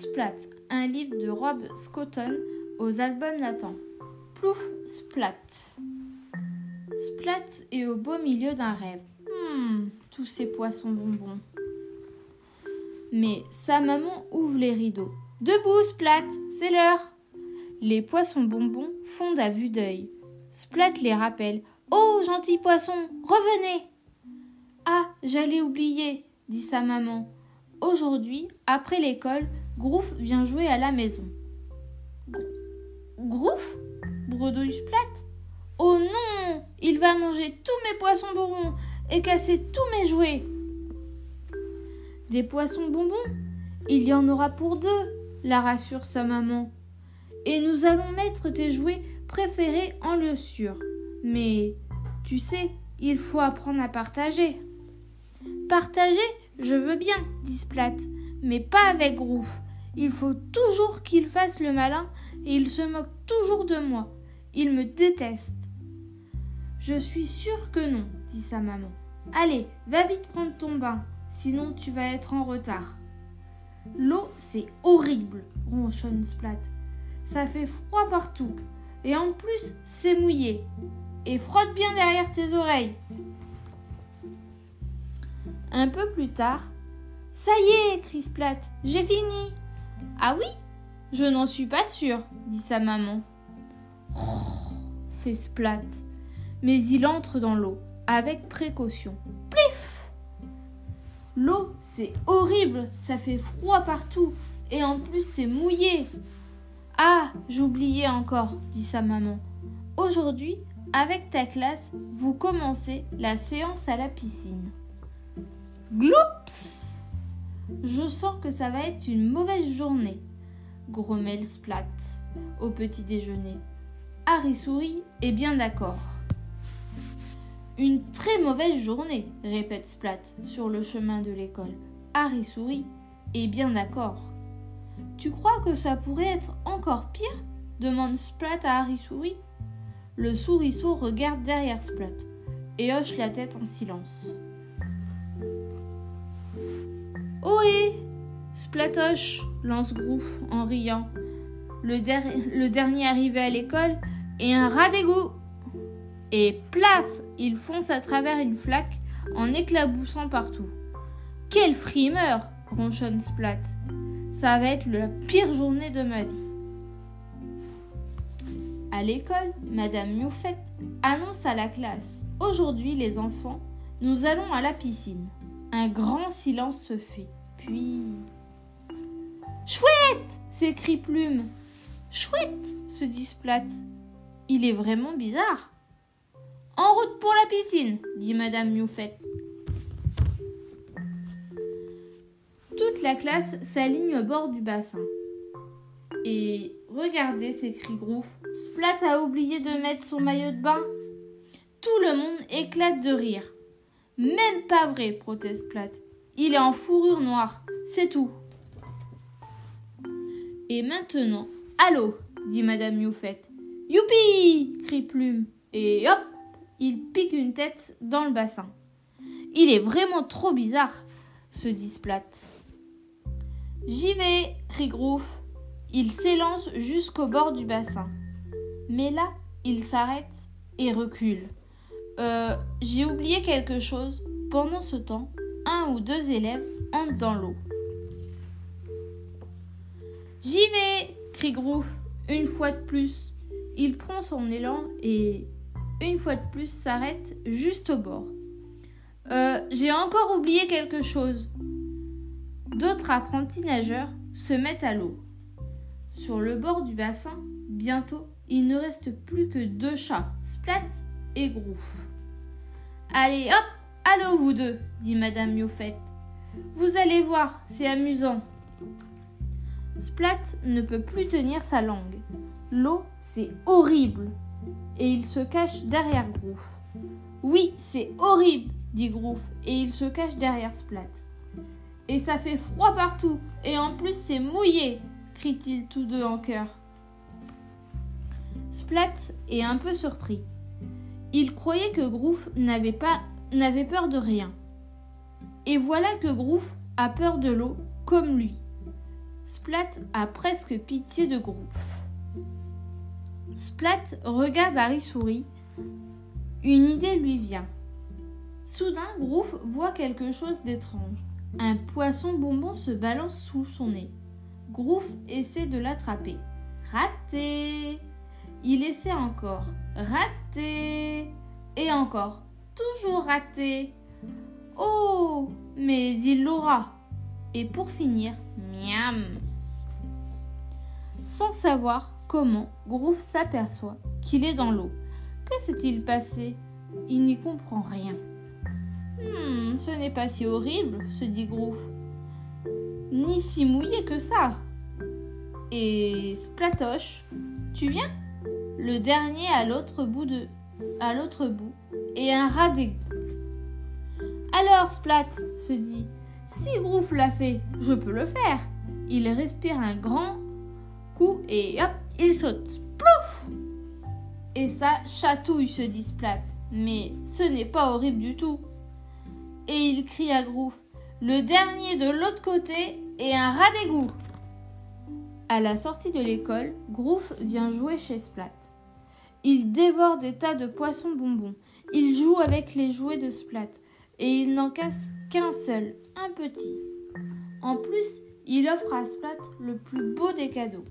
Splat, un livre de Rob Scotton aux albums Nathan. Plouf, Splat. Splat est au beau milieu d'un rêve. Hmm, tous ces poissons bonbons. Mais sa maman ouvre les rideaux. Debout, Splat, c'est l'heure. Les poissons bonbons fondent à vue d'œil. Splat les rappelle. Oh, gentil poisson, revenez. Ah, j'allais oublier, dit sa maman. Aujourd'hui, après l'école, Grouf vient jouer à la maison. Grouf? Bredouille Splat. Oh non, il va manger tous mes poissons bonbons et casser tous mes jouets. Des poissons bonbons? Il y en aura pour deux, la rassure sa maman. Et nous allons mettre tes jouets préférés en lieu sûr. Mais, tu sais, il faut apprendre à partager. Partager, je veux bien, dit Splat, mais pas avec Grouf. Il faut toujours qu'il fasse le malin et il se moque toujours de moi. Il me déteste. Je suis sûre que non, dit sa maman. Allez, va vite prendre ton bain, sinon tu vas être en retard. L'eau, c'est horrible, ronchonne Splat. Ça fait froid partout, et en plus, c'est mouillé. Et frotte bien derrière tes oreilles. Un peu plus tard, Ça y est, crie Splat, j'ai fini. Ah oui? Je n'en suis pas sûre, dit sa maman. Oh, fait Splat mais il entre dans l'eau, avec précaution. Plif L'eau, c'est horrible, ça fait froid partout, et en plus c'est mouillé. Ah, j'oubliais encore, dit sa maman. Aujourd'hui, avec ta classe, vous commencez la séance à la piscine. Gloups Je sens que ça va être une mauvaise journée, grommelle Splat au petit déjeuner. Harry sourit est bien d'accord. Une très mauvaise journée, répète Splat sur le chemin de l'école. Harry sourit est bien d'accord. Tu crois que ça pourrait être encore pire? demande Splat à Harry sourit. Le souriceau regarde derrière Splat et hoche la tête en silence. Ohé Splatoche lance Grouf en riant. Le, dernier arrivé à l'école est un rat d'égout. Et plaf il fonce à travers une flaque en éclaboussant partout. Quelle frimeur ronchonne Splat. Ça va être la pire journée de ma vie. À l'école, Madame Mioufette annonce à la classe Aujourd'hui, les enfants, nous allons à la piscine. Un grand silence se fait. Puis. Chouette s'écrie Plume. Chouette se dit Splat. Il est vraiment bizarre. En route pour la piscine, dit Madame Mioufette. Toute la classe s'aligne au bord du bassin. Et regardez, s'écrie Grouf, Splat a oublié de mettre son maillot de bain. Tout le monde éclate de rire. Même pas vrai, proteste Splat. Il est en fourrure noire, c'est tout. Et maintenant, allô, dit Madame Mioufette. Youpi crie Plume. Et hop il pique une tête dans le bassin. Il est vraiment trop bizarre, se dit Splat. J'y vais, crie Grouf. Il s'élance jusqu'au bord du bassin. Mais là, il s'arrête et recule. Euh, j'ai oublié quelque chose. Pendant ce temps, un ou deux élèves entrent dans l'eau. J'y vais, crie Grouf, une fois de plus. Il prend son élan et une fois de plus, s'arrête juste au bord. Euh, j'ai encore oublié quelque chose. D'autres apprentis nageurs se mettent à l'eau. Sur le bord du bassin, bientôt, il ne reste plus que deux chats, Splat et Grouf. Allez, hop, allô vous deux, dit Madame Mioufette. Vous allez voir, c'est amusant. Splat ne peut plus tenir sa langue. L'eau, c'est horrible et il se cache derrière Grouf. Oui, c'est horrible, dit Grouf, et il se cache derrière Splat. Et ça fait froid partout, et en plus c'est mouillé, crient-ils tous deux en chœur. Splat est un peu surpris. Il croyait que Grouf n'avait pas n'avait peur de rien. Et voilà que Grouf a peur de l'eau comme lui. Splat a presque pitié de Groove. Splat regarde Harry souris. Une idée lui vient. Soudain, Groove voit quelque chose d'étrange. Un poisson bonbon se balance sous son nez. Groove essaie de l'attraper. Raté Il essaie encore. Raté Et encore. Toujours raté. Oh Mais il l'aura. Et pour finir, miam Sans savoir comment, Groove s'aperçoit qu'il est dans l'eau. Que s'est-il passé? Il n'y comprend rien. Hmm, ce n'est pas si horrible, se dit Groove. Ni si mouillé que ça. Et Splatoche, tu viens? Le dernier à l'autre bout de. À l'autre bout. Et un rat d'égout. Alors, Splat, se dit, si Groove l'a fait, je peux le faire. Il respire un grand coup et hop, il saute. Plouf Et ça chatouille, se dit Splat. Mais ce n'est pas horrible du tout. Et il crie à Groove Le dernier de l'autre côté et un rat d'égout. À la sortie de l'école, Groove vient jouer chez Splat. Il dévore des tas de poissons bonbons. Il joue avec les jouets de Splat et il n'en casse qu'un seul, un petit. En plus, il offre à Splat le plus beau des cadeaux.